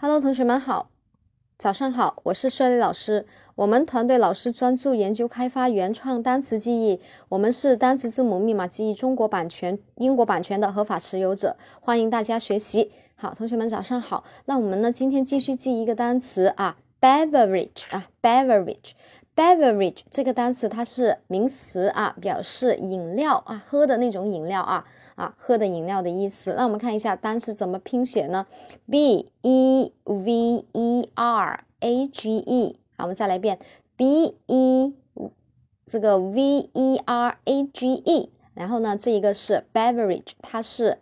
Hello，同学们好，早上好，我是帅丽老师。我们团队老师专注研究开发原创单词记忆，我们是单词字母密码记忆中国版权、英国版权的合法持有者，欢迎大家学习。好，同学们早上好。那我们呢，今天继续记一个单词啊，beverage 啊，beverage Beverage 这个单词它是名词啊，表示饮料啊，喝的那种饮料啊。啊，喝的饮料的意思。那我们看一下单词怎么拼写呢？b e v e r a g e。好，我们再来一遍，b e 这个 v e r a g e。然后呢，这一个是 beverage，它是。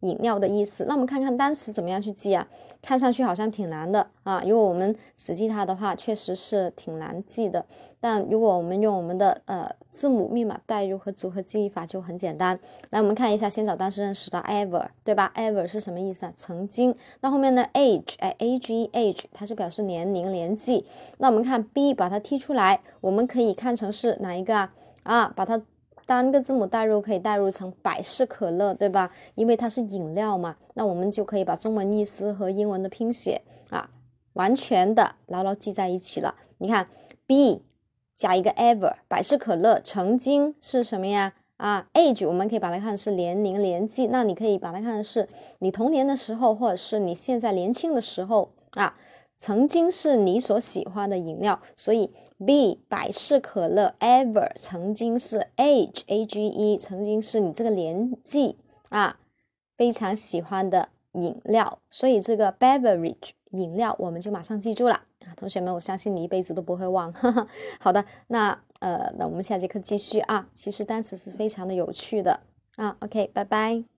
饮料的意思，那我们看看单词怎么样去记啊？看上去好像挺难的啊，如果我们死记它的话，确实是挺难记的。但如果我们用我们的呃字母密码代入和组合记忆法就很简单。来，我们看一下，先找单词认识的 ever，对吧？ever 是什么意思啊？曾经。那后面呢 age，哎，age age，它是表示年龄、年纪。那我们看 b，把它踢出来，我们可以看成是哪一个啊？啊，把它。单个字母代入可以代入成百事可乐，对吧？因为它是饮料嘛，那我们就可以把中文意思和英文的拼写啊，完全的牢牢记在一起了。你看，B 加一个 ever，百事可乐曾经是什么呀？啊，age 我们可以把它看是年龄年纪，那你可以把它看是你童年的时候，或者是你现在年轻的时候啊。曾经是你所喜欢的饮料，所以 B 百事可乐 ever 曾经是 age a g e 曾经是你这个年纪啊非常喜欢的饮料，所以这个 beverage 饮料我们就马上记住了啊，同学们，我相信你一辈子都不会忘。好的，那呃，那我们下节课继续啊，其实单词是非常的有趣的啊，OK，拜拜。